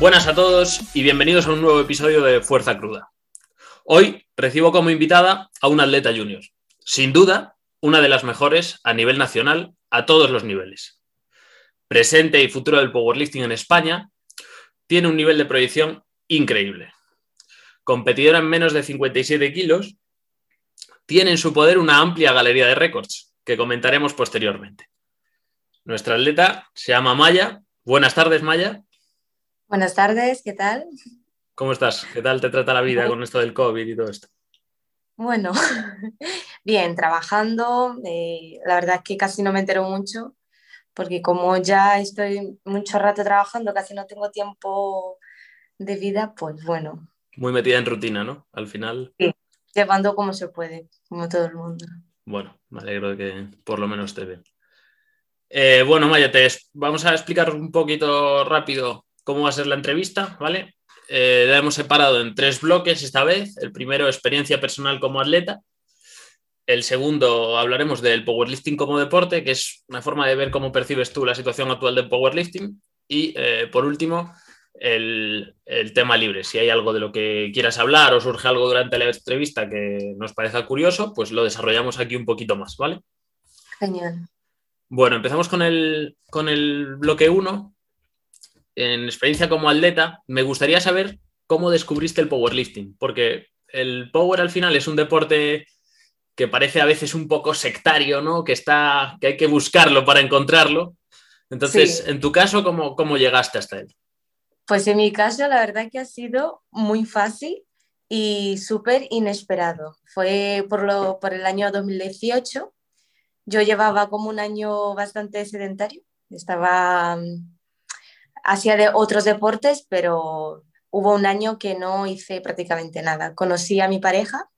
Buenas a todos y bienvenidos a un nuevo episodio de Fuerza Cruda. Hoy recibo como invitada a un atleta junior, sin duda una de las mejores a nivel nacional a todos los niveles. Presente y futuro del powerlifting en España, tiene un nivel de proyección increíble. Competidora en menos de 57 kilos, tiene en su poder una amplia galería de récords que comentaremos posteriormente. Nuestra atleta se llama Maya. Buenas tardes, Maya. Buenas tardes, ¿qué tal? ¿Cómo estás? ¿Qué tal te trata la vida con esto del COVID y todo esto? Bueno, bien, trabajando. Eh, la verdad es que casi no me entero mucho, porque como ya estoy mucho rato trabajando, casi no tengo tiempo de vida, pues bueno. Muy metida en rutina, ¿no? Al final. Sí, llevando como se puede, como todo el mundo. Bueno, me alegro de que por lo menos esté bien. Eh, bueno, Maya, te vamos a explicar un poquito rápido cómo va a ser la entrevista, ¿vale? Eh, la hemos separado en tres bloques esta vez. El primero, experiencia personal como atleta. El segundo, hablaremos del powerlifting como deporte, que es una forma de ver cómo percibes tú la situación actual del powerlifting. Y eh, por último, el, tema libre. Si hay algo de lo que quieras hablar o surge algo durante la entrevista que nos parezca curioso, pues lo desarrollamos aquí un poquito más, ¿vale? Genial. Bueno, empezamos con el, con el bloque 1, en experiencia como atleta, me gustaría saber cómo descubriste el powerlifting, porque el power al final es un deporte que parece a veces un poco sectario, ¿no? Que, está, que hay que buscarlo para encontrarlo. Entonces, en tu caso, ¿cómo, ¿cómo llegaste hasta él? Pues en mi caso, la verdad que ha sido muy fácil y súper inesperado. Fue por, lo, por el año 2018. Yo llevaba como un año bastante sedentario. Estaba mm, hacía de otros deportes, pero hubo un año que no hice prácticamente nada. Conocí a mi pareja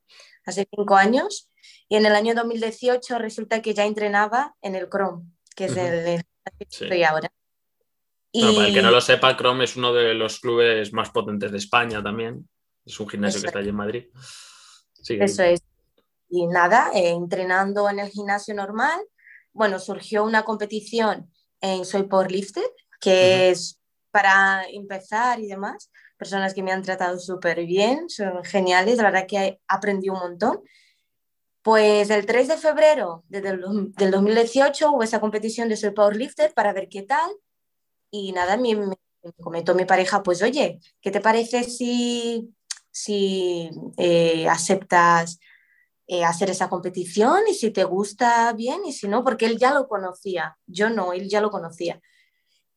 hace cinco años y en el año 2018 resulta que ya entrenaba en el Chrome, que es el, que estoy ahora. Y... para el que no lo sepa, Chrome es uno de los clubes más potentes de España también. Es un gimnasio que está allí en Madrid. Eso es. Y nada, eh, entrenando en el gimnasio normal, bueno, surgió una competición en Soy Powerlifter, que es para empezar y demás. Personas que me han tratado súper bien, son geniales, la verdad que aprendí un montón. Pues el 3 de febrero del, 2018 hubo esa competición de Soy Powerlifter para ver qué tal. Y nada, me, me, comentó mi pareja, pues oye, ¿qué te parece si, si eh, aceptas eh, hacer esa competición y si te gusta bien y si no, porque él ya lo conocía, yo no, él ya lo conocía.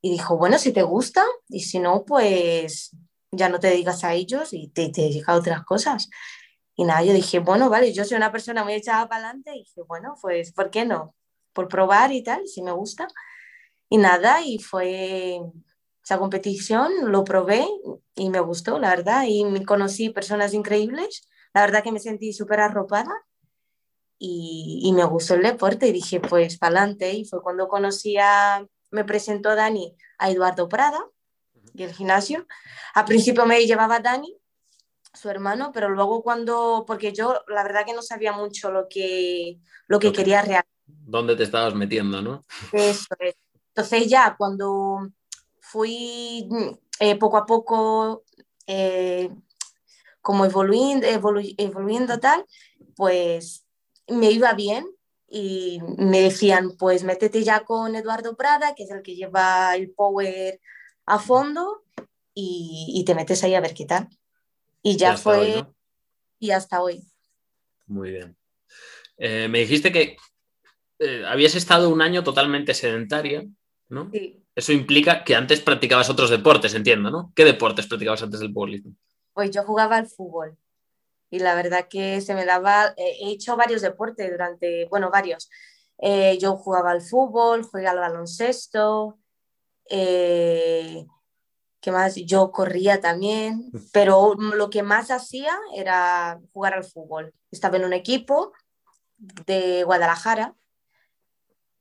Y dijo, bueno, si te gusta y si no, pues ya no te digas a ellos y te, te a otras cosas. Y nada, yo dije, bueno, vale, yo soy una persona muy echada para adelante y dije, bueno, pues, ¿por qué no? Por probar y tal, si me gusta. Y nada, y fue esa competición, lo probé y me gustó, la verdad, y conocí personas increíbles, la verdad que me sentí súper arropada y, y, me gustó el deporte y dije, pues, para adelante. Y fue cuando conocí a, me presentó Dani a Eduardo Prada y el gimnasio. Al principio me llevaba Dani, su hermano, pero luego cuando, porque yo la verdad que no sabía mucho lo que, lo que quería realizar. ¿Dónde te estabas metiendo, no? Eso es. Entonces ya cuando fui eh, poco a poco eh, como evoluyendo, evoluyendo tal, pues me iba bien y me decían, pues métete ya con Eduardo Prada, que es el que lleva el Power a fondo, y, te metes ahí a ver qué tal. Y ya, fue, y hasta hoy. Muy bien. Eh, me dijiste que eh, habías estado un año totalmente sedentaria, ¿no? Sí. Eso implica que antes practicabas otros deportes, entiendo, ¿no? ¿Qué deportes practicabas antes del powerlifting? Pues yo jugaba al fútbol y la verdad que se me daba, he hecho varios deportes durante, bueno, varios. Eh, yo jugaba al fútbol, jugué al baloncesto, eh, ¿qué más? Yo corría también, pero lo que más hacía era jugar al fútbol. Estaba en un equipo de Guadalajara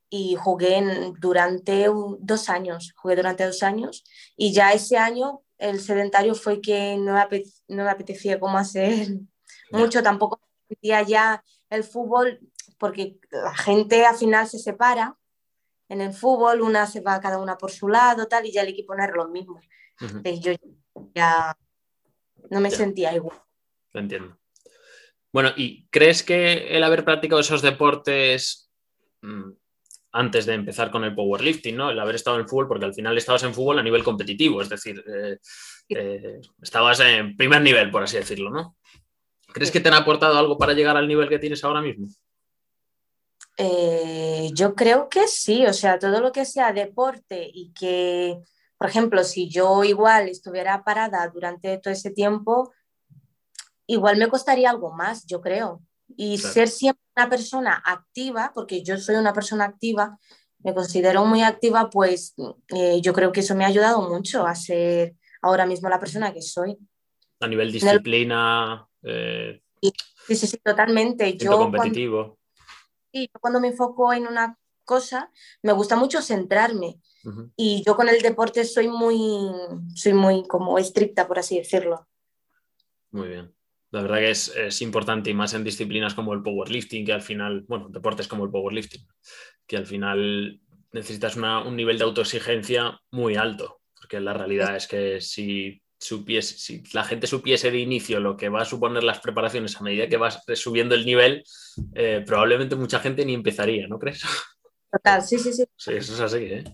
y jugué durante dos años, jugué durante dos años y ya ese año el sedentario fue que no me, no me apetecía cómo hacer mucho, tampoco sentía ya el fútbol, porque la gente al final se separa en el fútbol, una se va cada una por su lado, tal, y ya el equipo no era lo mismo. yo ya no me sentía igual. Lo entiendo. Bueno, ¿y crees que el haber practicado esos deportes mm, antes de empezar con el powerlifting, ¿no? El haber estado en el fútbol, porque al final estabas en fútbol a nivel competitivo, es decir, eh, eh, estabas en primer nivel, por así decirlo, ¿no? ¿Crees que te han aportado algo para llegar al nivel que tienes ahora mismo? Eh, yo creo que sí, o sea, todo lo que sea deporte y que, por ejemplo, si yo igual estuviera parada durante todo ese tiempo, igual me costaría algo más, yo creo. Y ser siempre una persona activa, porque yo soy una persona activa, me considero muy activa, pues eh, yo creo que eso me ha ayudado mucho a ser ahora mismo la persona que soy. A nivel disciplina. Eh, sí, sí, sí, totalmente. Yo competitivo. Cuando, cuando me enfoco en una cosa, me gusta mucho centrarme. Y yo con el deporte soy muy, soy muy como estricta, por así decirlo. Muy bien. La verdad que es, importante y más en disciplinas como el powerlifting, que al final, bueno, deportes como el powerlifting, que al final necesitas un nivel de autoexigencia muy alto, porque la realidad es que si supiese, si la gente supiese de inicio lo que va a suponer las preparaciones a medida que vas subiendo el nivel, eh, probablemente mucha gente ni empezaría, ¿no crees? Total, sí, sí, sí. Sí, eso es así, ¿eh?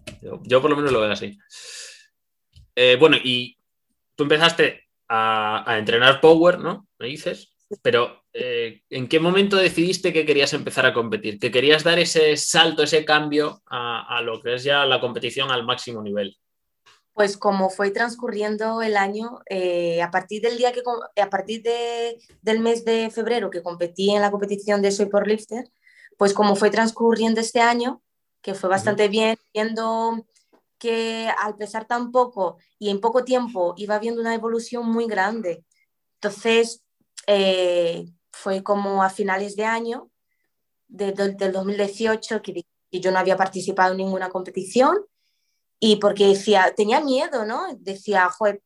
yo, por lo menos lo veo así. Eh, bueno, y tú empezaste a, entrenar Power, ¿no? Me dices, pero ¿en qué momento decidiste que querías empezar a competir? Que querías dar ese salto, ese cambio a, a lo que es ya la competición al máximo nivel pues como fue transcurriendo el año, eh, a partir del día que a partir del mes de febrero que competí en la competición de Soy por Lifter, pues como fue transcurriendo este año, que fue bastante bien, viendo que al pesar tan poco y en poco tiempo iba viendo una evolución muy grande. Entonces, eh, fue como a finales de año, del 2018, que yo no había participado en ninguna competición y porque decía, tenía miedo, ¿no? Decía, joder,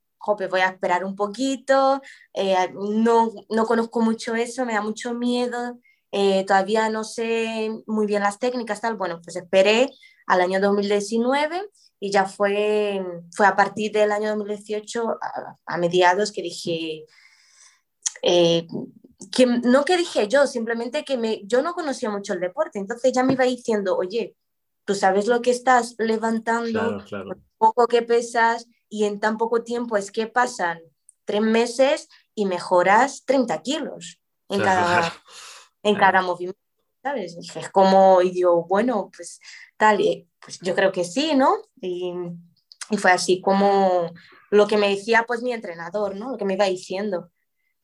voy a esperar un poquito, eh, no, no conozco mucho eso, me da mucho miedo, eh, todavía no sé muy bien las técnicas, tal. Bueno, pues esperé al año 2019 y ya fue, fue a partir del año 2018, a, mediados, que dije, eh, que, no que dije yo, simplemente que me, yo no conocía mucho el deporte, entonces ya me iba diciendo, oye, tú sabes lo que estás levantando, poco que pesas y en tan poco tiempo es que pasan tres meses y mejoras 30 kilos en, cada, en cada movimiento, ¿sabes? es como, y yo, bueno, pues tal, pues yo creo que sí, ¿no? Y, y, fue así como lo que me decía pues mi entrenador, ¿no? Lo que me iba diciendo.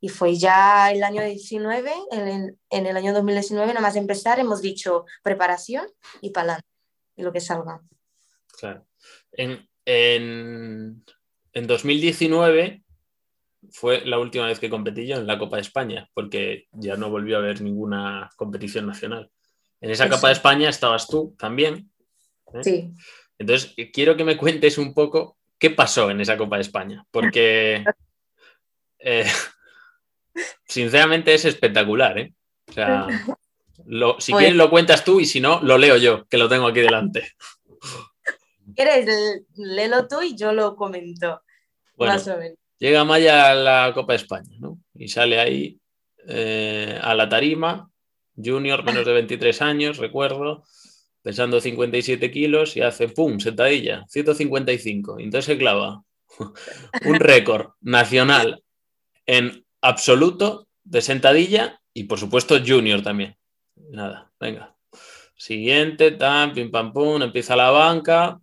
Y fue ya el año 19, en, en el año 2019, nada más empezar, hemos dicho preparación y para adelante y lo que salga. Claro. En, en, 2019 fue la última vez que competí yo en la Copa de España, porque ya no volvió a haber ninguna competición nacional. En esa Copa de España estabas tú también. ¿eh? Sí. Entonces, quiero que me cuentes un poco qué pasó en esa Copa de España, porque eh, sinceramente es espectacular. ¿eh? O sea, si quieres lo cuentas tú y si no, lo leo yo, que lo tengo aquí delante. ¿Quieres? Léelo tú y yo lo comento. Llega Maya a la Copa de España, ¿no? Y sale ahí eh, a la tarima, junior, menos de 23 años, recuerdo, pesando 57 kilos y hace, ¡pum!, sentadilla, 155. entonces se clava un récord nacional en absoluto de sentadilla y por supuesto junior también. Nada, venga. Siguiente, tan, pim pam pum, empieza la banca.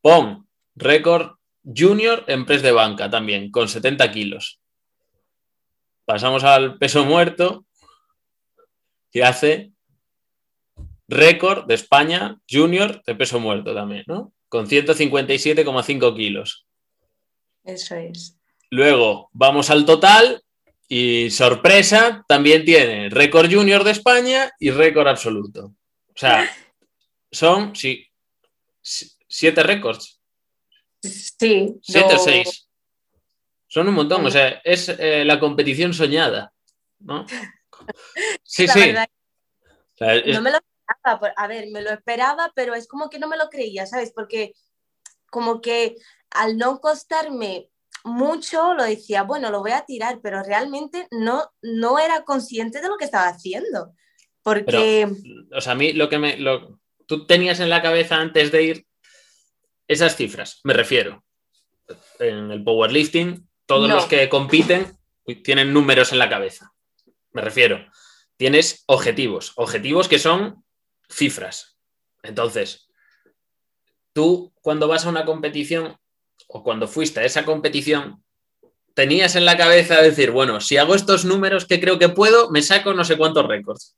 ¡Pum! Récord junior en press de banca también, con 70 kilos. Pasamos al peso muerto, que hace récord de España junior de peso muerto también, ¿no? Con 157,5 kilos. Eso es. Luego vamos al total y sorpresa, también tiene récord junior de España y récord absoluto. O sea, son sí, siete récords. Sí. Siete o seis. Son un montón. O sea, es eh, la competición soñada. ¿no? Sí, sí. No me lo esperaba. A ver, me lo esperaba, pero es como que no me lo creía, ¿sabes? Porque como que al no costarme mucho, lo decía, bueno, lo voy a tirar, pero realmente no, no era consciente de lo que estaba haciendo. Porque... o sea, a mí lo que me... Lo, tú tenías en la cabeza antes de ir esas cifras, me refiero. En el powerlifting, todos los que compiten tienen números en la cabeza. Me refiero, tienes objetivos, objetivos que son cifras. Entonces, tú cuando vas a una competición o cuando fuiste a esa competición, tenías en la cabeza decir, bueno, si hago estos números que creo que puedo, me saco no sé cuántos récords.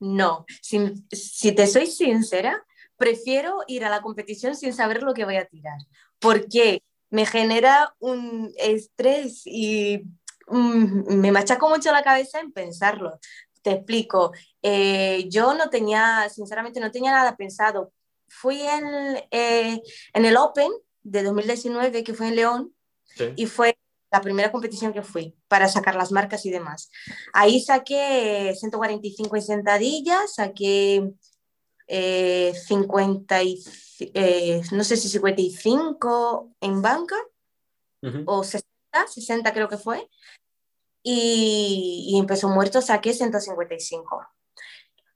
No, si, te soy sincera, prefiero ir a la competición sin saber lo que voy a tirar, porque me genera un estrés y me machaco mucho la cabeza en pensarlo. Te explico, eh, yo no tenía, sinceramente, no tenía nada pensado. Fui en, eh, en el Open de 2019, que fue en León, y fue la primera competición que fui para sacar las marcas y demás. Ahí saqué 145 en sentadillas, saqué 50 eh, eh, no sé si 55 en banca o 60, 60 creo que fue. Y, y en peso muerto saqué 155.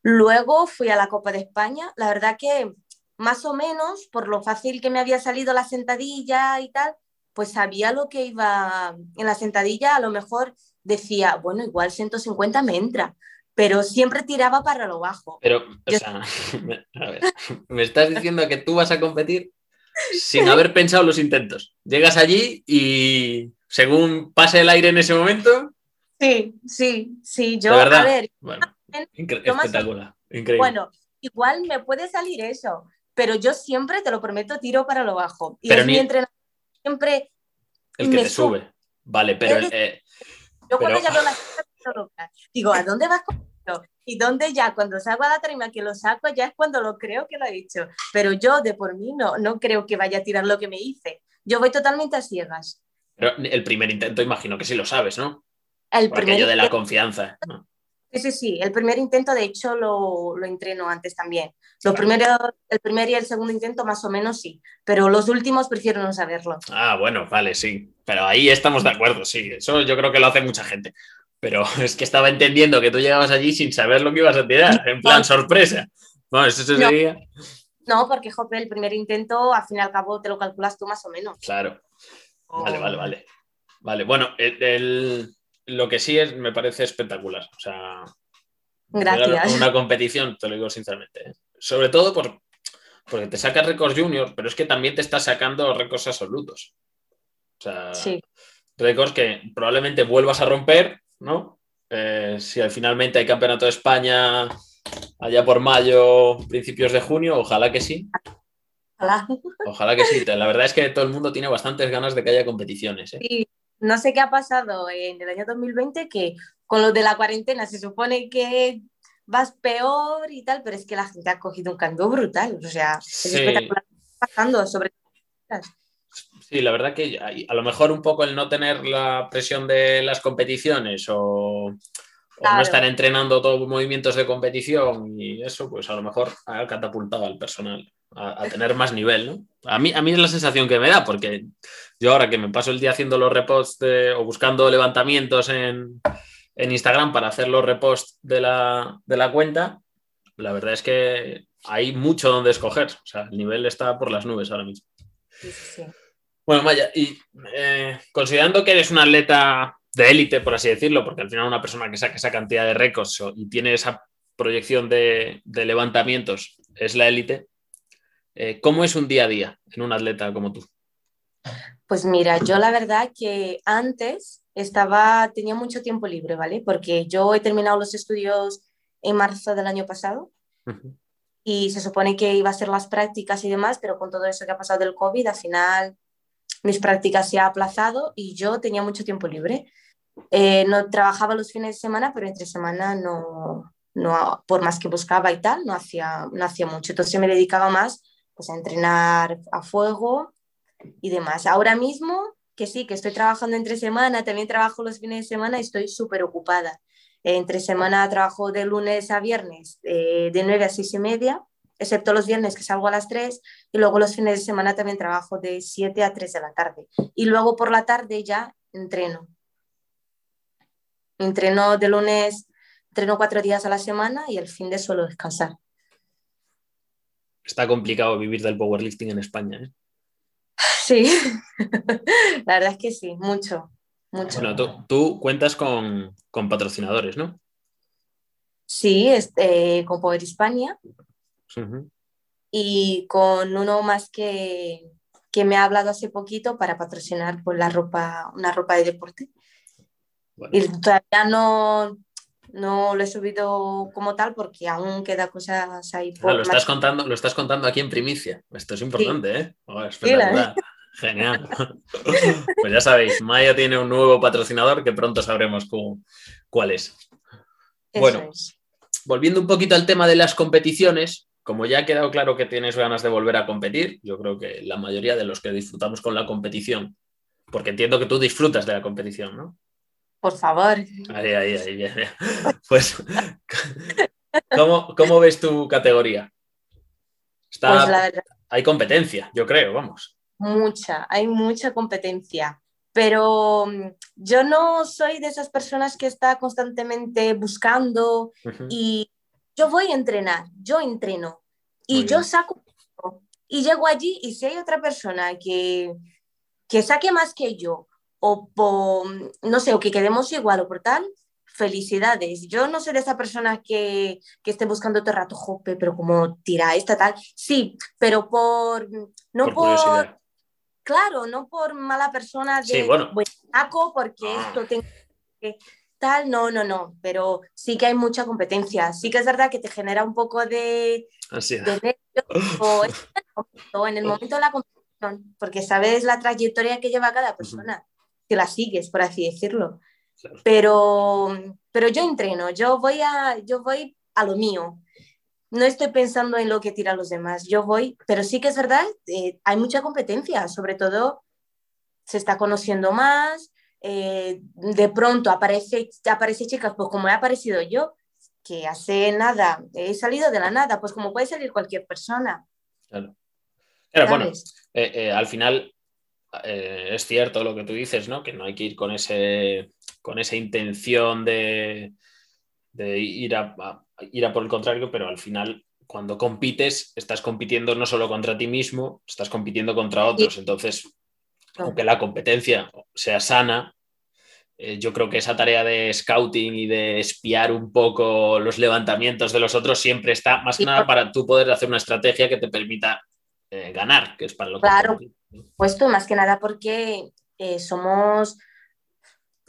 Luego fui a la Copa de España. La verdad que más o menos, por lo fácil que me había salido la sentadilla y tal, pues sabía lo que iba en la sentadilla, a lo mejor decía, bueno, igual 150 me entra, pero siempre tiraba para lo bajo. Pero, o sea, a ver, me estás diciendo que tú vas a competir sin haber pensado los intentos. Llegas allí y según pase el aire en ese momento. Sí, sí, sí, yo, a ver. Bueno, espectacular, increíble. Bueno, igual me puede salir eso, pero yo siempre, te lo prometo, tiro para lo bajo. Y es mi entrenador siempre... El que te sube. Vale, pero... Eh, yo cuando ya veo la digo, ¿a dónde vas con esto? Y dónde ya, cuando salgo a la tarima que lo saco, ya es cuando lo creo que lo he dicho. Pero yo, de por mí, no, no creo que vaya a tirar lo que me hice. Yo voy totalmente a ciegas. Pero el primer intento, imagino que sí lo sabes, ¿no? El Por aquello de la confianza. ¿no? Sí, sí, sí. El primer intento, de hecho, lo, lo entreno antes también. Lo primero, el primer y el segundo intento, más o menos sí. Pero los últimos prefiero no saberlo. Ah, bueno, vale, sí. Pero ahí estamos de acuerdo, sí. Eso yo creo que lo hace mucha gente. Pero es que estaba entendiendo que tú llegabas allí sin saber lo que ibas a tirar, en plan sorpresa. Bueno, eso sería. No, porque, jope, el primer intento, al fin y al cabo, te lo calculas tú más o menos. Claro. Vale, vale, vale. Vale, bueno, el lo que sí es, me parece espectacular. O sea, Gracias. Una competición, te lo digo sinceramente. ¿eh? Sobre todo por, porque te sacas récords junior, pero es que también te estás sacando récords absolutos. O sea, récords que probablemente vuelvas a romper, ¿no? Eh, si finalmente hay campeonato de España allá por mayo, principios de junio, ojalá que sí. Ojalá. Ojalá que sí. La verdad es que todo el mundo tiene bastantes ganas de que haya competiciones. ¿eh? Sí, no sé qué ha pasado en el año 2020 que con lo de la cuarentena se supone que vas peor y tal, pero es que la gente ha cogido un cambio brutal. O sea, es espectacular pasando sobre Sí, la verdad que a, lo mejor un poco el no tener la presión de las competiciones o, no estar entrenando todos movimientos de competición y eso, pues a lo mejor ha catapultado al personal a, tener más nivel, ¿no? A mí, a mí es la sensación que me da, porque yo ahora que me paso el día haciendo los reposts o buscando levantamientos en, Instagram para hacer los reposts de la, cuenta, la verdad es que hay mucho donde escoger. O sea, el nivel está por las nubes ahora mismo. Bueno, Maya, y eh, considerando que eres un atleta de élite, por así decirlo, porque al final una persona que saca esa cantidad de récords y tiene esa proyección de, de levantamientos es la élite, eh, ¿Cómo es un día a día en un atleta como tú? Pues mira, yo la verdad que antes estaba, tenía mucho tiempo libre, ¿vale? Porque yo he terminado los estudios en marzo del año pasado y se supone que iba a hacer las prácticas y demás, pero con todo eso que ha pasado del COVID, al final mis prácticas se han aplazado y yo tenía mucho tiempo libre. Eh, no trabajaba los fines de semana, pero entre semana no, no, por más que buscaba y tal, no hacía, no hacía mucho. Entonces me dedicaba más pues, a entrenar a fuego y demás. Ahora mismo, que sí, que estoy trabajando entre semana, también trabajo los fines de semana y estoy súper ocupada. Entre semana trabajo de lunes a viernes, eh, de 9 a 6 y media, excepto los viernes que salgo a las 3 y luego los fines de semana también trabajo de 7 a 3 de la tarde. Y luego por la tarde ya entreno. Entreno de lunes, entreno cuatro días a la semana y el fin de suelo descansar. Está complicado vivir del powerlifting en España. ¿eh? Sí, la verdad es que sí, mucho. mucho. Bueno, tú, cuentas con, patrocinadores, ¿no? Sí, este, con Power Hispania y con uno más que, que, me ha hablado hace poquito para patrocinar pues, la ropa, una ropa de deporte. Y todavía no, no lo he subido como tal porque aún queda cosas ahí. Por lo, estás contando, lo estás contando aquí en primicia. Esto es importante, ¿eh? Oh, Genial. pues ya sabéis, Maya tiene un nuevo patrocinador que pronto sabremos cuál es. bueno, volviendo un poquito al tema de las competiciones, como ya ha quedado claro que tienes ganas de volver a competir, yo creo que la mayoría de los que disfrutamos con la competición, porque entiendo que tú disfrutas de la competición, ¿no? Por favor. Ahí, ahí, ahí, bien, Pues, ¿cómo, ves tu categoría? Está, pues Hay competencia, yo creo, vamos. Mucha, hay mucha competencia. Pero mm, yo no soy de esas personas que está constantemente buscando y yo voy a entrenar, yo entreno y yo saco y llego allí y si hay otra persona que, que saque más que yo o por, no sé, o que quedemos igual o por tal, felicidades. Yo no soy de esa persona que, que esté buscando todo el rato, jope, pero como tira esta tal. Sí, pero por, no por, claro, no por mala persona de, sí, bueno. saco porque ah. esto tengo que tal, no, no, no, pero sí que hay mucha competencia. Sí que es verdad que te genera un poco de, de o en el momento de la competición, porque sabes la trayectoria que lleva cada persona que la sigues, por así decirlo. Pero, pero yo entreno, yo voy, a, yo voy a lo mío. No estoy pensando en lo que tiran los demás, yo voy, pero sí que es verdad, eh, hay mucha competencia, sobre todo se está conociendo más, eh, de pronto aparece, aparece chicas, pues como he aparecido yo, que hace nada, he salido de la nada, pues como puede salir cualquier persona. Claro. bueno, eh, al final eh, es cierto lo que tú dices, ¿no? Que no hay que ir con, ese, con esa intención de, ir, a, ir a por el contrario, pero al final cuando compites, estás compitiendo no solo contra ti mismo, estás compitiendo contra otros. Entonces, aunque la competencia sea sana, eh, yo creo que esa tarea de scouting y de espiar un poco los levantamientos de los otros siempre está, más que nada para tú poder hacer una estrategia que te permita eh, ganar, que es para lo que... Claro, puesto más que nada porque eh, somos,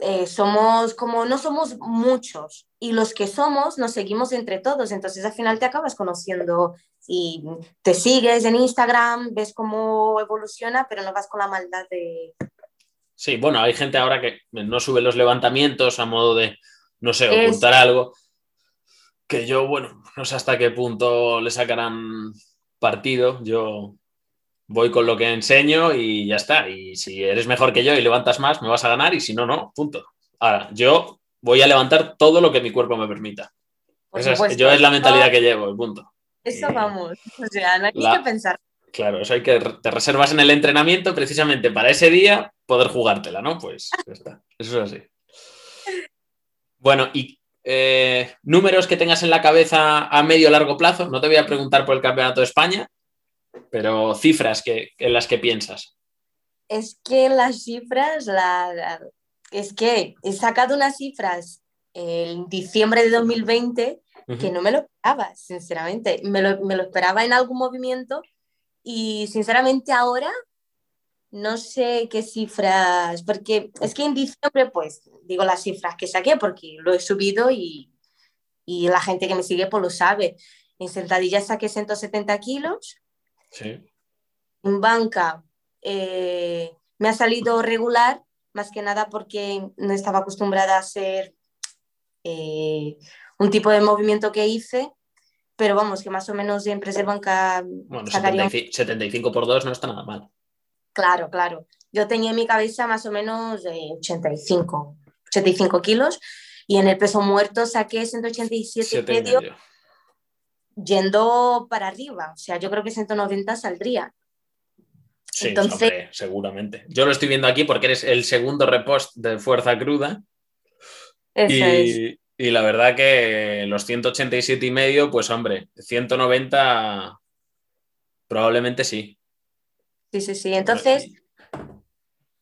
eh, somos como, no somos muchos y los que somos nos seguimos entre todos, entonces al final te acabas conociendo y te sigues en Instagram, ves cómo evoluciona, pero no vas con la maldad de... Sí, bueno, hay gente ahora que no sube los levantamientos a modo de, no sé, ocultar algo, que yo, bueno, no sé hasta qué punto le sacarán partido. Yo voy con lo que enseño y ya está. Y si eres mejor que yo y levantas más, me vas a ganar y si no, no, punto. Ahora, yo voy a levantar todo lo que mi cuerpo me permita. es, yo es la mentalidad que llevo, el punto. Eso vamos. O sea, no hay que pensar. Claro, eso hay que te reservas en el entrenamiento precisamente para ese día poder jugártela, ¿no? Pues ya está. Eso es así. Bueno, y eh, números que tengas en la cabeza a medio o largo plazo. No te voy a preguntar por el Campeonato de España, pero cifras que, en las que piensas. Es que las cifras, la, es que he sacado unas cifras en diciembre de 2020 que no me lo esperaba, sinceramente. Me lo, me lo esperaba en algún movimiento y sinceramente ahora no sé qué cifras, porque es que en diciembre, pues digo las cifras que saqué porque lo he subido y, y la gente que me sigue pues lo sabe. En sentadillas saqué 170 kilos. Sí. En banca eh, me ha salido regular, más que nada porque no estaba acostumbrada a hacer eh, un tipo de movimiento que hice, pero vamos, que más o menos en press de banca... Bueno, 75 por 2 no está nada mal. Claro, claro. Yo tenía en mi cabeza más o menos 85, 85 kilos y en el peso muerto saqué 187 y medio. yendo para arriba. O sea, yo creo que 190 saldría. Sí, Entonces, seguramente. Yo lo estoy viendo aquí porque eres el segundo repost de Fuerza Cruda. y, y, la verdad que los 187 y medio, pues hombre, 190 probablemente sí. Sí, sí, sí. Entonces,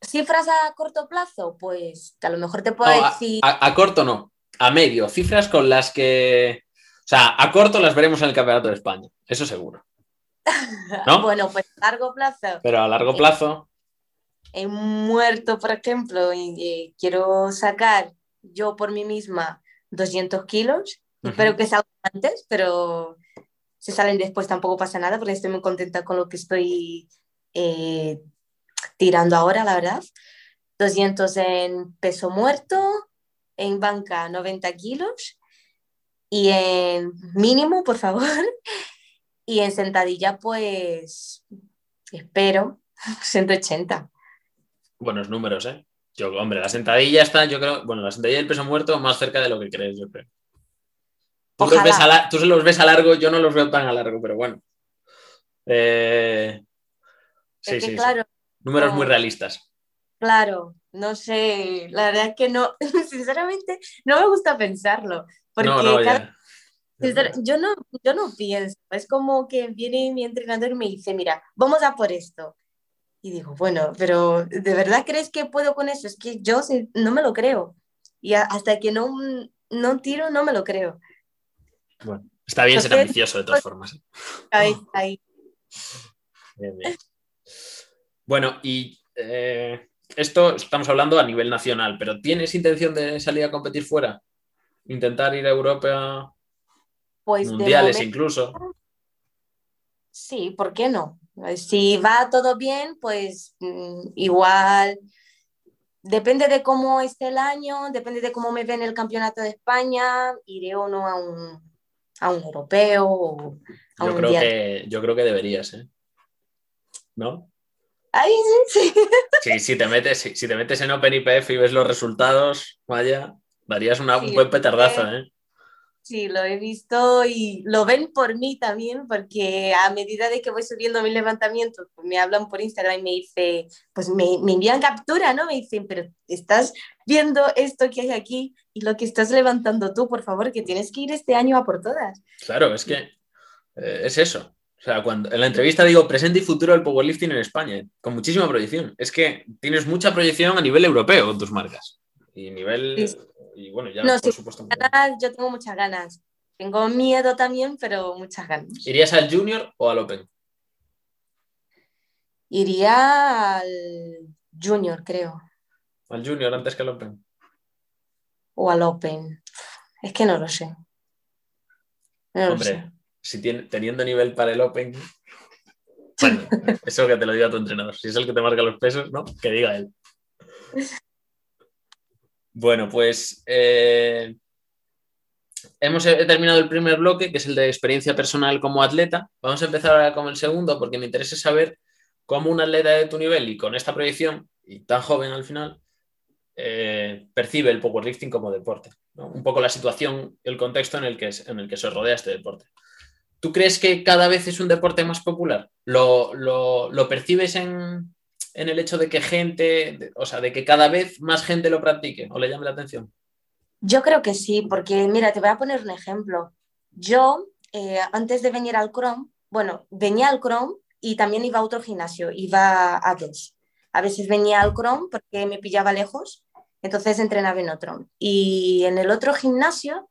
cifras a corto plazo, pues a lo mejor te puedo decir. A, corto no, a medio. Cifras con las que. O sea, a corto las veremos en el Campeonato de España, eso seguro. ¿No? bueno, pues a largo plazo. Pero a largo plazo. He muerto, por ejemplo, y, quiero sacar yo por mí misma 200 kilos. Espero que salgan antes, pero si salen después tampoco pasa nada porque estoy muy contenta con lo que estoy eh, tirando ahora, la verdad. 200 en peso muerto, en banca 90 kilos y en mínimo, por favor. Y en sentadilla, pues espero 180. Buenos números, ¿eh? Yo, hombre, la sentadilla está, yo creo, bueno, la sentadilla y el peso muerto más cerca de lo que crees, yo creo. Tú, tú se los ves a largo, yo no los veo tan a largo, pero bueno. Eh, sí, sí, claro, Números muy realistas. Claro, no sé, la verdad es que no, sinceramente, no me gusta pensarlo, porque yo, no, yo no pienso, es como que viene mi entrenador y me dice, mira, vamos a por esto. Y digo, bueno, pero ¿de verdad crees que puedo con eso? Es que yo no me lo creo. Y hasta que no, no tiro, no me lo creo. Bueno, está bien ser ambicioso de todas formas. ¿eh? Ahí, ahí. Bien, bien. Bueno, y eh, esto estamos hablando a nivel nacional, pero ¿tienes intención de salir a competir fuera? ¿Intentar ir a Europa? Pues mundiales incluso. Sí, ¿por qué no? Si va todo bien, pues mm, igual depende de cómo esté el año, depende de cómo me ve en el campeonato de España, iré o no a un, a un europeo o a yo creo que Yo creo que deberías, ¿eh? ¿No? Ahí sí, sí. Sí, si te metes, si, te metes en OpenIPF y ves los resultados, vaya, darías una, un buen petardazo, ¿eh? Sí, lo he visto y lo ven por mí también, porque a medida de que voy subiendo mis levantamientos, pues me hablan por Instagram y me dice, pues me, me, envían captura, ¿no? Me dicen, pero estás viendo esto que hay aquí y lo que estás levantando tú, por favor, que tienes que ir este año a por todas. Claro, es que eh, es eso. O sea, cuando en la entrevista digo presente y futuro del powerlifting en España, con muchísima proyección. Es que tienes mucha proyección a nivel europeo con tus marcas. Y nivel. Y bueno, ya por supuesto. yo tengo muchas ganas. Tengo miedo también, pero muchas ganas. ¿Irías al Junior o al Open? Iría al Junior, creo. ¿Al Junior antes que al Open? O al Open. Es que no lo sé. No Hombre, lo sé si tiene, teniendo nivel para el Open. Bueno, eso que te lo diga tu entrenador. Si es el que te marca los pesos, ¿no? Que diga él. Bueno, pues eh, hemos terminado el primer bloque, que es el de experiencia personal como atleta. Vamos a empezar ahora con el segundo, porque me interesa saber cómo un atleta de tu nivel y con esta proyección, y tan joven al final, eh, percibe el powerlifting como deporte. Un poco la situación, el contexto en el, que, en el que se rodea este deporte. ¿Tú crees que cada vez es un deporte más popular? ¿Lo, percibes en, el hecho de que gente, o sea, de que cada vez más gente lo practique o le llame la atención? Yo creo que sí, porque mira, te voy a poner un ejemplo. Yo, eh, antes de venir al Chrome, bueno, venía al Chrome y también iba a otro gimnasio, iba a dos. A veces venía al Chrome porque me pillaba lejos, entonces entrenaba en otro. Y en el otro gimnasio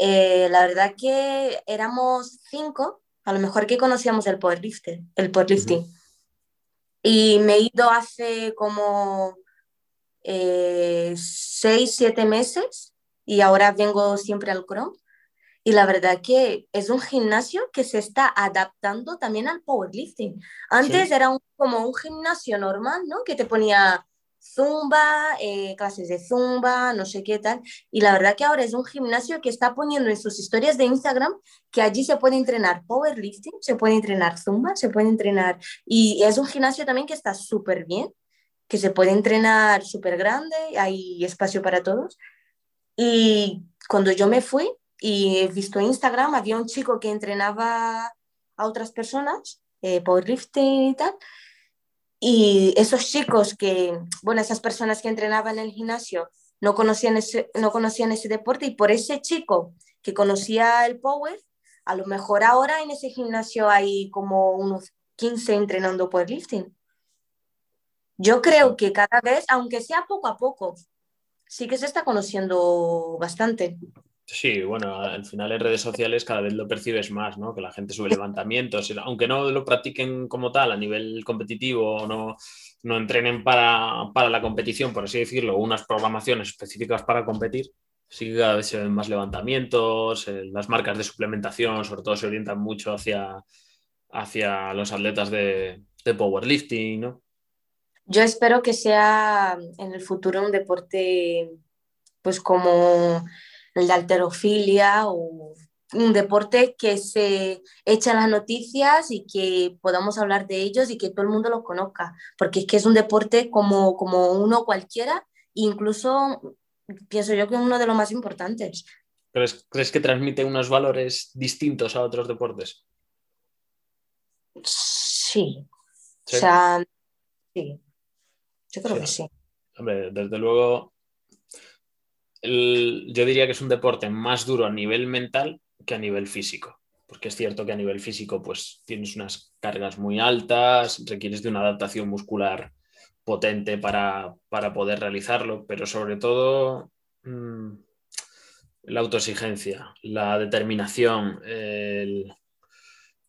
eh, la verdad que éramos cinco, a lo mejor que conocíamos el powerlifting. El powerlifting. Y me he ido hace como eh, seis, siete meses y ahora vengo siempre al Chrome. Y la verdad que es un gimnasio que se está adaptando también al powerlifting. Antes era como un gimnasio normal, ¿no? Que te ponía zumba, eh, clases de zumba, no sé qué tal. Y la verdad que ahora es un gimnasio que está poniendo en sus historias de Instagram que allí se puede entrenar powerlifting, se puede entrenar zumba, se puede entrenar. Y es un gimnasio también que está súper bien, que se puede entrenar súper grande, hay espacio para todos. Y cuando yo me fui, y he visto Instagram, había un chico que entrenaba a otras personas, eh, powerlifting y tal, y esos chicos que, bueno, esas personas que entrenaban en el gimnasio no conocían ese, no conocían ese deporte y por ese chico que conocía el power, a lo mejor ahora en ese gimnasio hay como unos 15 entrenando powerlifting. Yo creo que cada vez, aunque sea poco a poco, sí que se está conociendo bastante. Sí, bueno, al final en redes sociales cada vez lo percibes más, ¿no? Que la gente sube levantamientos, aunque no lo practiquen como tal a nivel competitivo no, no entrenen para, la competición, por así decirlo, unas programaciones específicas para competir, sí que cada vez se ven más levantamientos, eh, las marcas de suplementación sobre todo se orientan mucho hacia, hacia los atletas de, de powerlifting, ¿no? Yo espero que sea en el futuro un deporte pues como el de alterofilia o un deporte que se echa en las noticias y que podamos hablar de ellos y que todo el mundo lo conozca, porque es que es un deporte como, como uno cualquiera, incluso pienso yo que es uno de los más importantes. ¿Crees, ¿Crees que transmite unos valores distintos a otros deportes? Sí. O sea, sí. Yo creo que sí. Hombre, desde luego, yo diría que es un deporte más duro a nivel mental que a nivel físico. Porque es cierto que a nivel físico, pues tienes unas cargas muy altas, requieres de una adaptación muscular potente para, poder realizarlo, pero sobre todo mm, la autoexigencia, la determinación,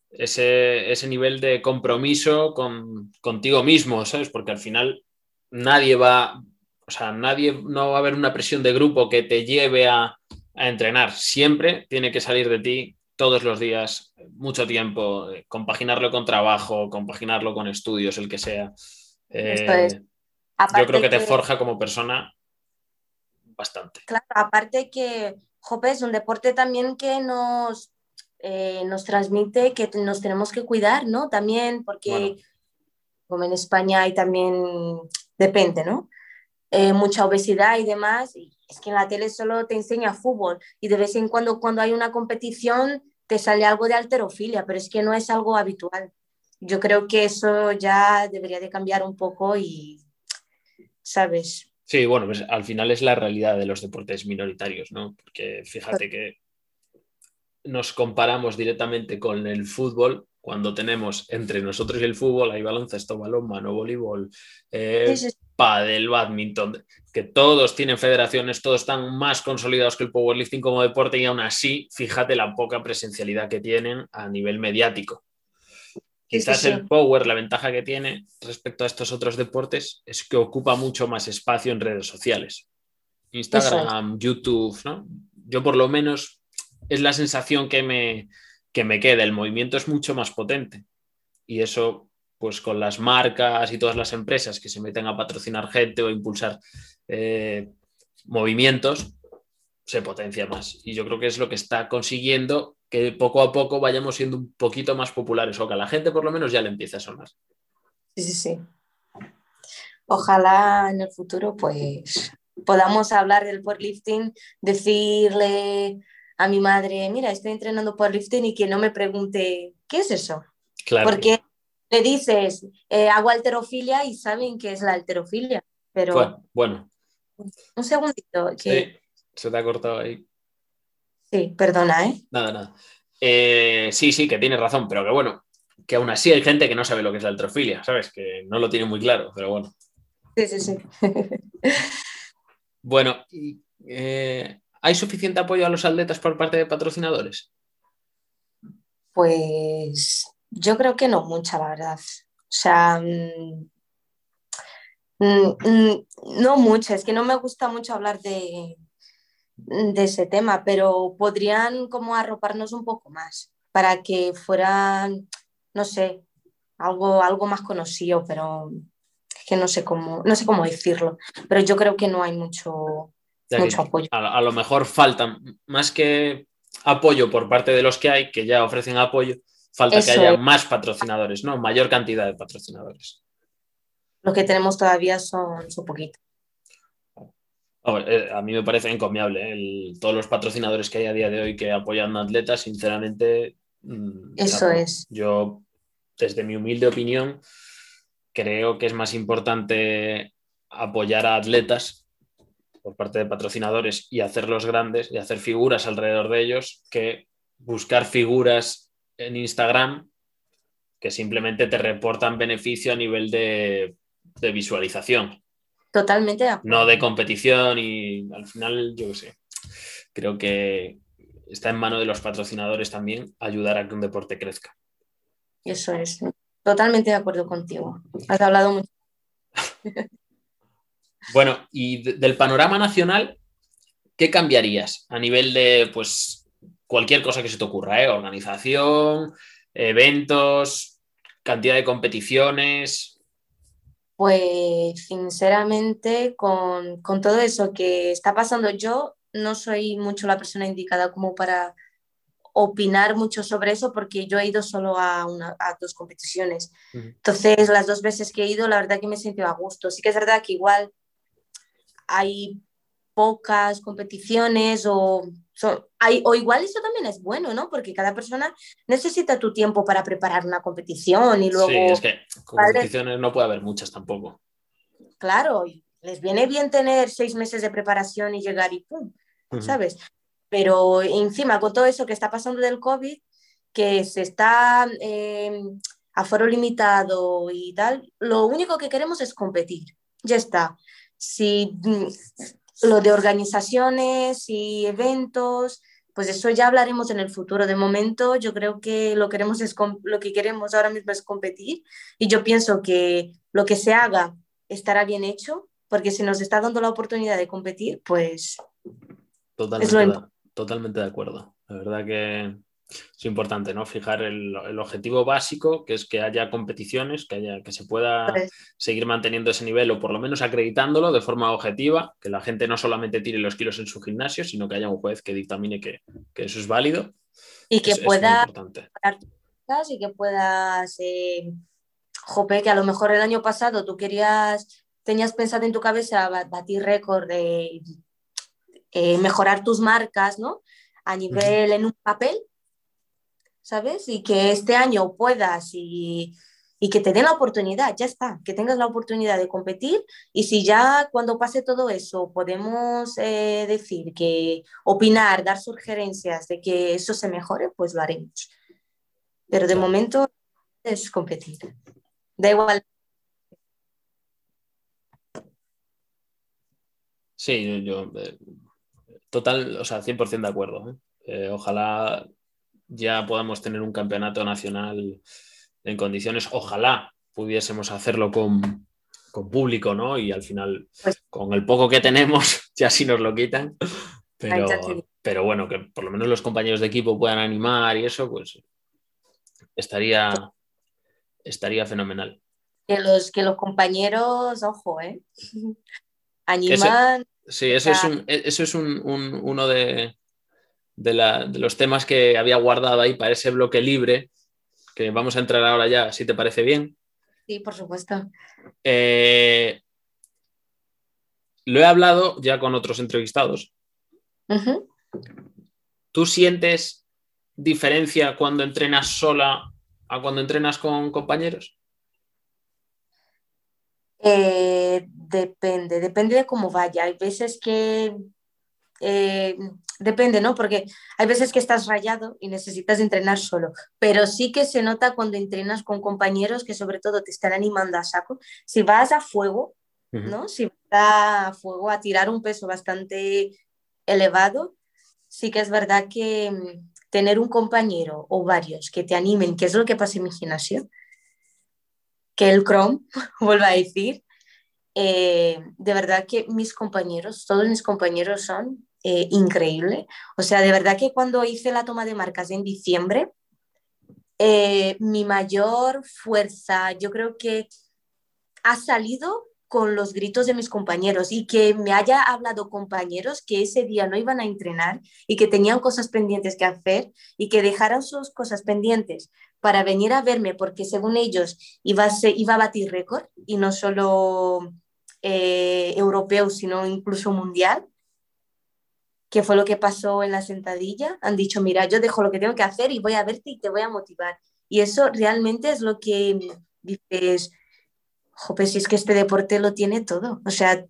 ese, ese, nivel de compromiso con, contigo mismo, ¿sabes? Porque al final nadie va, o sea, nadie, no va a haber una presión de grupo que te lleve a, entrenar. Siempre tiene que salir de ti todos los días, mucho tiempo, eh, compaginarlo con trabajo, compaginarlo con estudios, el que sea. Eh, yo creo que te forja como persona bastante. Claro, aparte que, Jope, es un deporte también que nos, eh, nos transmite que nos tenemos que cuidar, ¿no? También porque, como en España hay también, depende, ¿no? Eh, mucha obesidad y demás. Y es que en la tele solo te enseña fútbol y de vez en cuando cuando hay una competición te sale algo de alterofilia, pero es que no es algo habitual. Yo creo que eso ya debería de cambiar un poco y, ¿sabes? Sí, bueno, pues al final es la realidad de los deportes minoritarios, ¿no? Porque fíjate que nos comparamos directamente con el fútbol cuando tenemos entre nosotros y el fútbol, hay baloncesto, balón, mano, voleibol, eh, pádel, badminton, que todos tienen federaciones, todos están más consolidados que el powerlifting como deporte y aún así, fíjate la poca presencialidad que tienen a nivel mediático. Quizás el power, la ventaja que tiene respecto a estos otros deportes es que ocupa mucho más espacio en redes sociales. Instagram, YouTube, ¿no? Yo por lo menos es la sensación que me, que me queda. El movimiento es mucho más potente. Y eso, pues con las marcas y todas las empresas que se meten a patrocinar gente o impulsar eh, movimientos, se potencia más. Y yo creo que es lo que está consiguiendo que poco a poco vayamos siendo un poquito más populares o que a la gente por lo menos ya le empiece a sonar. Sí, sí, sí. Ojalá en el futuro pues podamos hablar del powerlifting, decirle a mi madre, mira, estoy entrenando powerlifting y que no me pregunte, ¿qué es eso? Claro. Porque le dices, eh, hago alterofilia y saben qué es la alterofilia, pero... Bueno. Un segundito. Sí, se te ha cortado ahí. Sí, perdona, ¿eh? Nada, nada. Eh, sí, sí, que tienes razón, pero que bueno, que aún así hay gente que no sabe lo que es la alterofilia, ¿sabes? Que no lo tiene muy claro, pero bueno. Sí, sí, sí. bueno, eh, ¿Hay suficiente apoyo a los atletas por parte de patrocinadores? Pues yo creo que no mucha, la verdad. O sea, mm, mm, mm, no mucho, es que no me gusta mucho hablar de, de ese tema, pero podrían como arroparnos un poco más para que fueran, no sé, algo, algo más conocido, pero es que no sé cómo, no sé cómo decirlo. Pero yo creo que no hay mucho, a, lo mejor falta más que apoyo por parte de los que hay, que ya ofrecen apoyo, falta que haya más patrocinadores, ¿no? Mayor cantidad de patrocinadores. Lo que tenemos todavía son, son poquitos. Eh, a mí me parece encomiable. todos los patrocinadores que hay a día de hoy que apoyan a atletas, sinceramente. Mm, Eso es. Yo, desde mi humilde opinión, creo que es más importante apoyar a atletas por parte de patrocinadores y hacerlos grandes y hacer figuras alrededor de ellos que buscar figuras en Instagram que simplemente te reportan beneficio a nivel de, visualización. Totalmente. No de competición y al final, yo qué sé, creo que está en mano de los patrocinadores también ayudar a que un deporte crezca. Eso es, totalmente de acuerdo contigo. Has hablado mucho. bueno, y del panorama nacional, ¿qué cambiarías a nivel de, pues, cualquier cosa que se te ocurra, ¿eh? Organización, eventos, cantidad de competiciones. Pues sinceramente, con, todo eso que está pasando, yo no soy mucho la persona indicada como para opinar mucho sobre eso porque yo he ido solo a, una, a dos competiciones. Entonces, las dos veces que he ido, la verdad que me he sentido a gusto. Sí que es verdad que igual hay pocas competiciones o, hay, o igual eso también es bueno, ¿no? Porque cada persona necesita tu tiempo para preparar una competición y luego... Sí, es que competiciones no puede haber muchas tampoco. Claro, les viene bien tener seis meses de preparación y llegar y pum, ¿sabes? Pero encima con todo eso que está pasando del COVID, que se está eh, a foro limitado y tal, lo único que queremos es competir. Ya está. Si lo de organizaciones y eventos, pues eso ya hablaremos en el futuro. De momento, yo creo que lo, queremos es, lo que queremos ahora mismo es competir y yo pienso que lo que se haga estará bien hecho, porque si nos está dando la oportunidad de competir, pues... Totalmente, totalmente de acuerdo. La verdad que es importante, ¿no? Fijar el, objetivo básico, que es que haya competiciones, que, haya, que se pueda seguir manteniendo ese nivel o por lo menos acreditándolo de forma objetiva, que la gente no solamente tire los kilos en su gimnasio, sino que haya un juez que dictamine que, eso es válido. Y que pueda y que puedas, eh, jope, que a lo mejor el año pasado tú querías, tenías pensado en tu cabeza batir récord, de eh, mejorar tus marcas, ¿no? A nivel en un papel, ¿sabes? Y que este año puedas y, que te den la oportunidad, ya está, que tengas la oportunidad de competir y si ya cuando pase todo eso podemos eh, decir que opinar, dar sugerencias de que eso se mejore, pues lo haremos. Pero de momento es competir. Da igual. Sí, yo, eh, total, o sea, 100% de acuerdo. ¿eh? ojalá ya podamos tener un campeonato nacional en condiciones. Ojalá pudiésemos hacerlo con, público, ¿no? Y al final, pues con el poco que tenemos, ya si nos lo quitan. Pero, pero bueno, que por lo menos los compañeros de equipo puedan animar y eso, pues estaría, estaría fenomenal. Que los, que los compañeros, ojo, ¿eh? Animan. sí, eso es, un, eso es uno de, de, los temas que había guardado ahí para ese bloque libre, que vamos a entrar ahora ya, si te parece bien. Sí, por supuesto. Eh, lo he hablado ya con otros entrevistados. ¿Tú sientes diferencia cuando entrenas sola a cuando entrenas con compañeros? Eh, depende, depende de cómo vaya. Hay veces que eh, depende, ¿no? Porque hay veces que estás rayado y necesitas entrenar solo, pero sí que se nota cuando entrenas con compañeros que sobre todo te están animando a saco. Si vas a fuego, ¿no? Si vas a fuego a tirar un peso bastante elevado, sí que es verdad que mm, tener un compañero o varios que te animen, que es lo que pasa en mi gimnasio, que el Chrome, vuelvo a decir, eh, de verdad que mis compañeros, todos mis compañeros son eh, increíble. O sea, de verdad que cuando hice la toma de marcas en diciembre, eh, mi mayor fuerza, yo creo que ha salido con los gritos de mis compañeros y que me haya hablado compañeros que ese día no iban a entrenar y que tenían cosas pendientes que hacer y que dejaran sus cosas pendientes para venir a verme porque según ellos iba a, iba a batir récord y no solo eh, europeo, sino incluso mundial, que fue lo que pasó en la sentadilla. Han dicho, mira, yo dejo lo que tengo que hacer y voy a verte y te voy a motivar. Y eso realmente es lo que dices, jope, si es que este deporte lo tiene todo. O sea,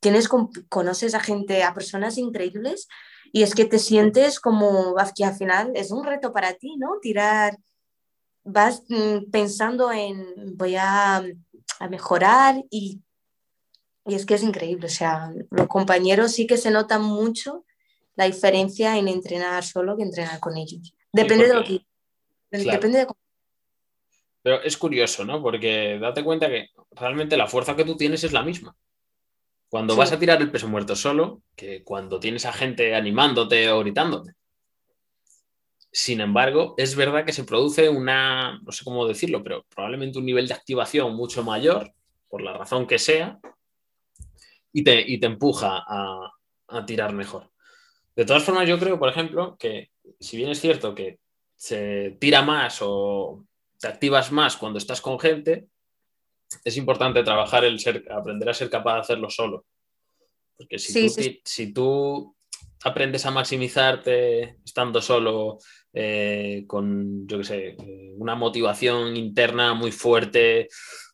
tienes, conoces a gente, a personas increíbles y es que te sientes como que al final es un reto para ti, ¿no? Tirar, vas mm, pensando en voy a, a mejorar y, y, es que es increíble, o sea, los compañeros sí que se nota mucho la diferencia en entrenar solo que entrenar con ellos. Depende de lo que... Depende de pero es curioso, ¿no? Porque date cuenta que realmente la fuerza que tú tienes es la misma. Cuando vas a tirar el peso muerto solo, que cuando tienes a gente animándote o gritándote. Sin embargo, es verdad que se produce una, no sé cómo decirlo, pero probablemente un nivel de activación mucho mayor, por la razón que sea, y te, te empuja a, a tirar mejor. De todas formas, yo creo, por ejemplo, que si bien es cierto que se tira más o te activas más cuando estás con gente, es importante trabajar el ser, aprender a ser capaz de hacerlo solo. Porque si, tú, si tú aprendes a maximizarte estando solo, eh, con, yo qué sé, eh, una motivación interna muy fuerte,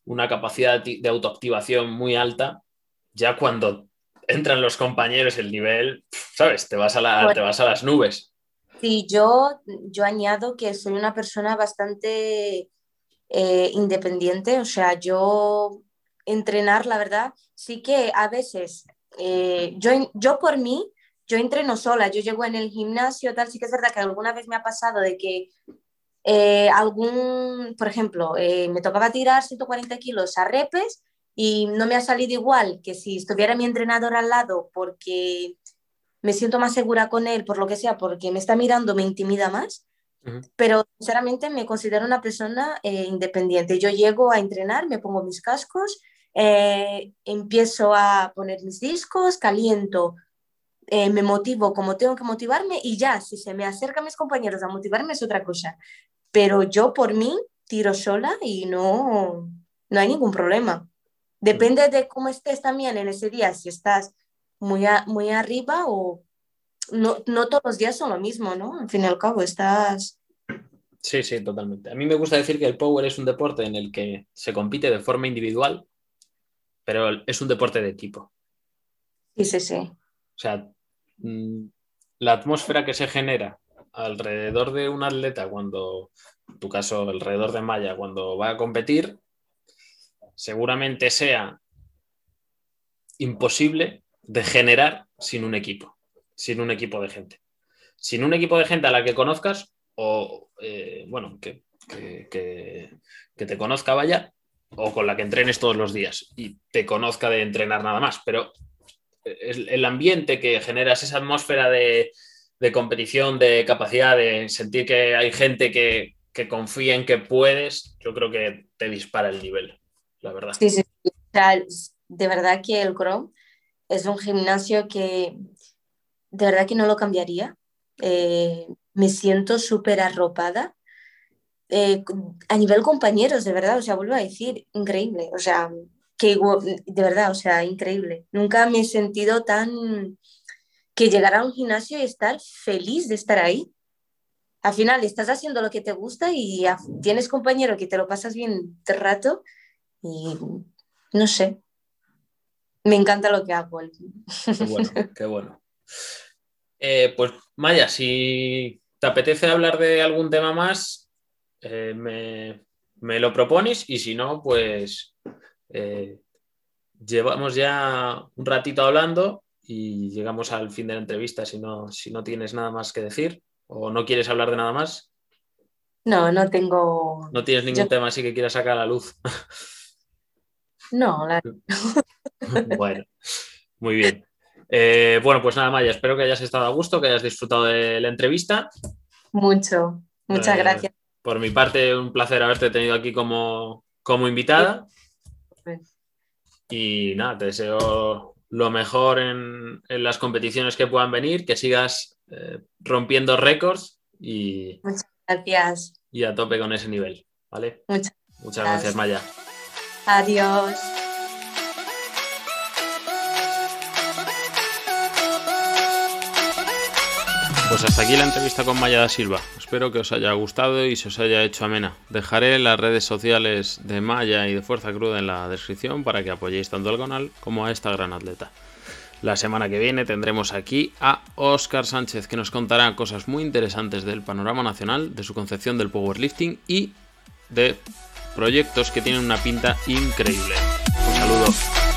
una capacidad de autoactivación muy alta, ya cuando entran los compañeros el nivel, ¿sabes? Te vas a, la, te vas a las nubes. Sí, yo, yo añado que soy una persona bastante eh, independiente, o sea, yo entrenar, la verdad, sí que a veces, eh, yo, yo por mí, yo entreno sola, yo llego en el gimnasio, tal, sí que es verdad que alguna vez me ha pasado de que eh, algún, por ejemplo, me tocaba tirar 140 kilos a repes y no me ha salido igual que si estuviera mi entrenador al lado porque me siento más segura con él, por lo que sea, porque me está mirando, me intimida más. Pero sinceramente me considero una persona eh, independiente. Yo llego a entrenar, me pongo mis cascos, eh, empiezo a poner mis discos, caliento, eh, me motivo como tengo que motivarme y ya, si se me acercan mis compañeros a motivarme es otra cosa. Pero yo por mí tiro sola y no, no hay ningún problema. Depende de cómo estés también en ese día, si estás muy, muy arriba o no, no todos los días son lo mismo, ¿no? Al fin y al cabo, estás... Sí, sí, totalmente. A mí me gusta decir que el power es un deporte en el que se compite de forma individual, pero es un deporte de equipo. Sí, sí, sí. O sea, mm, la atmósfera que se genera alrededor de un atleta cuando, en tu caso, alrededor de Maya, cuando va a competir, seguramente sea imposible de generar sin un equipo, sin un equipo de gente. Sin un equipo de gente a la que conozcas o, eh, bueno, que, te conozca, vaya, o con la que entrenes todos los días y te conozca de entrenar nada más, pero el ambiente que generas, esa atmósfera de, competición, de capacidad, de sentir que hay gente que, confía en que puedes, yo creo que te dispara el nivel, la verdad. Sí, sí. de verdad que el Chrome es un gimnasio que de verdad que no lo cambiaría. Eh, me siento súper arropada. Eh, a nivel compañeros, de verdad, o sea, vuelvo a decir, increíble, o sea, que de verdad, o sea, increíble. Nunca me he sentido tan que llegar a un gimnasio y estar feliz de estar ahí. Al final estás haciendo lo que te gusta y tienes compañero que te lo pasas bien de rato y no sé, me encanta lo que hago. Qué bueno, qué bueno. Eh, pues Maya, si te apetece hablar de algún tema más, eh, me, lo propones y si no, pues eh, llevamos ya un ratito hablando y llegamos al fin de la entrevista si no, si no tienes nada más que decir o no quieres hablar de nada más. No, no tengo. No tienes ningún tema así que quieras sacar a la luz. No, la... bueno, muy bien. Eh, bueno, pues nada, Maya, espero que hayas estado a gusto, que hayas disfrutado de la entrevista. Mucho, muchas eh, gracias. Por mi parte, un placer haberte tenido aquí como, como invitada. Y nada, te deseo lo mejor en, las competiciones que puedan venir, que sigas eh, rompiendo récords y, Muchas gracias. y a tope con ese nivel. ¿vale? Muchas, Muchas gracias, Maya. Adiós. Pues hasta aquí la entrevista con Maya da Silva. Espero que os haya gustado y se os haya hecho amena. Dejaré las redes sociales de Maya y de Fuerza Cruda en la descripción para que apoyéis tanto al canal como a esta gran atleta. La semana que viene tendremos aquí a Óscar Sánchez que nos contará cosas muy interesantes del panorama nacional, de su concepción del powerlifting y de proyectos que tienen una pinta increíble. Un saludo.